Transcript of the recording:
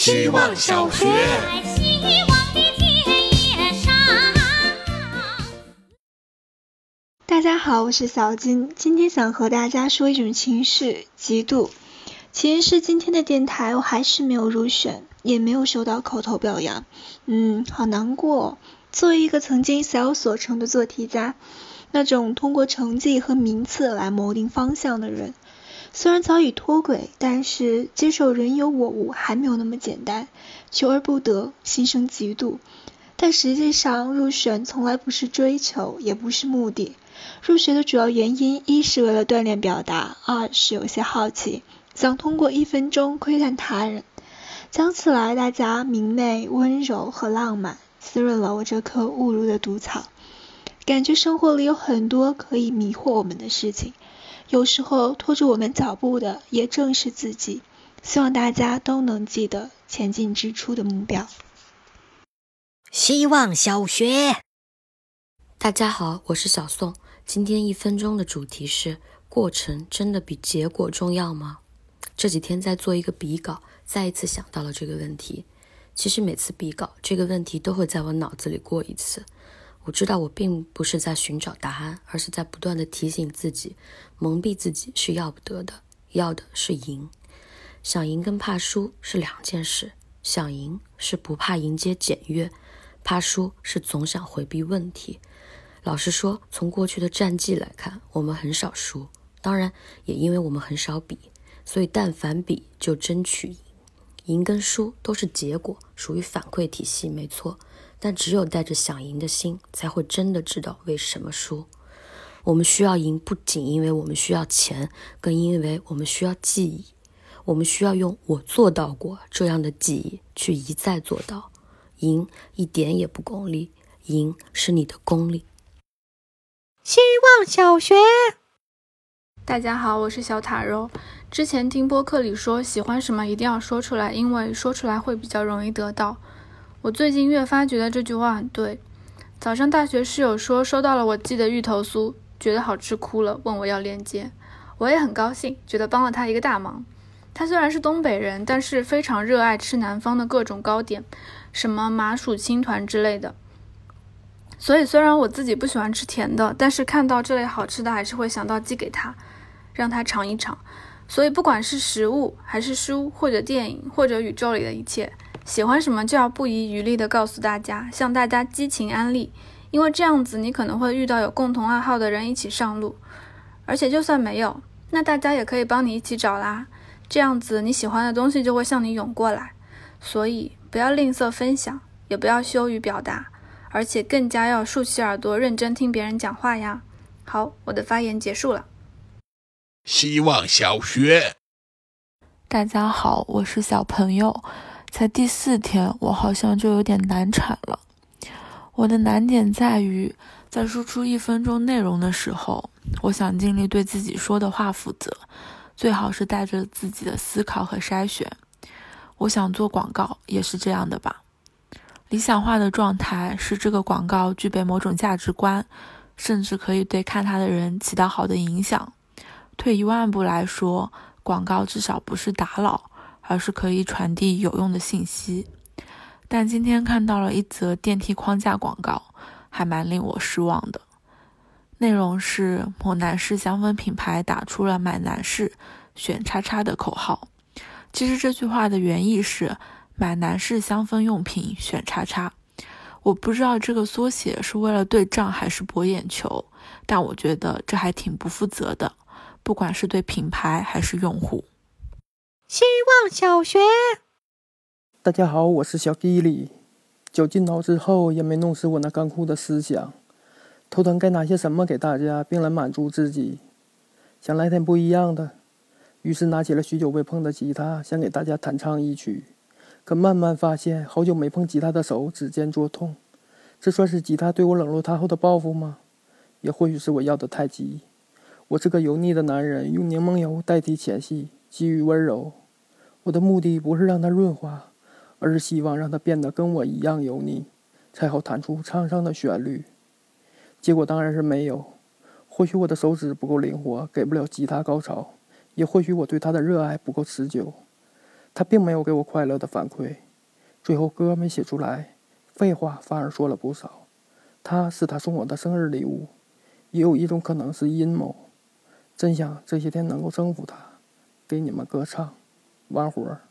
希望小学。希望的田野上。大家好，我是小金，今天想和大家说一种情绪——嫉妒。其实是今天的电台，我还是没有入选，也没有收到口头表扬，嗯，好难过。作为一个曾经小有所成的做题家，那种通过成绩和名次来谋定方向的人，虽然早已脱轨，但是接受人有我无还没有那么简单。求而不得，心生嫉妒。但实际上，入选从来不是追求，也不是目的。入学的主要原因，一是为了锻炼表达，二是有些好奇，想通过一分钟窥探他人。讲起来，大家明媚、温柔和浪漫，滋润了我这颗误入的毒草。感觉生活里有很多可以迷惑我们的事情，有时候拖住我们脚步的，也正是自己。希望大家都能记得前进之初的目标。希望小学。大家好，我是小宋。今天一分钟的主题是：过程真的比结果重要吗？这几天在做一个笔稿，再一次想到了这个问题。其实每次笔稿，这个问题都会在我脑子里过一次。我知道我并不是在寻找答案，而是在不断的提醒自己，蒙蔽自己是要不得的，要的是赢。想赢跟怕输是两件事。想赢是不怕迎接检阅，怕输是总想回避问题。老实说，从过去的战绩来看，我们很少输。当然，也因为我们很少比，所以但凡比就争取赢。赢跟输都是结果，属于反馈体系，没错。但只有带着想赢的心，才会真的知道为什么输。我们需要赢，不仅因为我们需要钱，更因为我们需要记忆。我们需要用“我做到过”这样的记忆去一再做到。赢一点也不功利，赢是你的功力。希望小学。大家好，我是小塔肉。之前听播客里说，喜欢什么一定要说出来，因为说出来会比较容易得到。我最近越发觉得这句话很对。早上大学室友说收到了我寄的芋头酥，觉得好吃哭了，问我要链接，我也很高兴，觉得帮了他一个大忙。他虽然是东北人，但是非常热爱吃南方的各种糕点，什么麻薯青团之类的。所以虽然我自己不喜欢吃甜的，但是看到这类好吃的，还是会想到寄给他，让他尝一尝。所以不管是食物，还是书，或者电影，或者宇宙里的一切，喜欢什么就要不遗余力地告诉大家，向大家激情安利，因为这样子你可能会遇到有共同爱好的人一起上路，而且就算没有，那大家也可以帮你一起找啦。这样子你喜欢的东西就会向你涌过来，所以不要吝啬分享，也不要羞于表达，而且更加要竖起耳朵认真听别人讲话呀。好，我的发言结束了。希望小学。大家好，我是小朋友，才第四天，我好像就有点难产了。我的难点在于，在输出一分钟内容的时候，我想尽力对自己说的话负责。最好是带着自己的思考和筛选。我想做广告也是这样的吧。理想化的状态是这个广告具备某种价值观，甚至可以对看它的人起到好的影响。退一万步来说，广告至少不是打扰，而是可以传递有用的信息。但今天看到了一则电梯框架广告，还蛮令我失望的。内容是某男士香氛品牌打出了“买男士选叉叉”的口号。其实这句话的原意是“买男士香氛用品选叉叉”。我不知道这个缩写是为了对账还是博眼球，但我觉得这还挺不负责的，不管是对品牌还是用户。希望小学。大家好，我是小地里。酒进脑之后，也没弄死我那干枯的思想。头疼该拿些什么给大家，并来满足自己？想来点不一样的，于是拿起了许久未碰的吉他，想给大家弹唱一曲。可慢慢发现，好久没碰吉他的手指尖作痛。这算是吉他对我冷落他后的报复吗？也或许是我要的太急。我是个油腻的男人，用柠檬油代替前戏，给予温柔。我的目的不是让它润滑，而是希望让它变得跟我一样油腻，才好弹出沧桑的旋律。结果当然是没有。或许我的手指不够灵活，给不了吉他高潮；也或许我对它的热爱不够持久。他并没有给我快乐的反馈。最后歌没写出来，废话反而说了不少。他是他送我的生日礼物，也有一种可能是阴谋。真想这些天能够征服他，给你们歌唱，完活儿。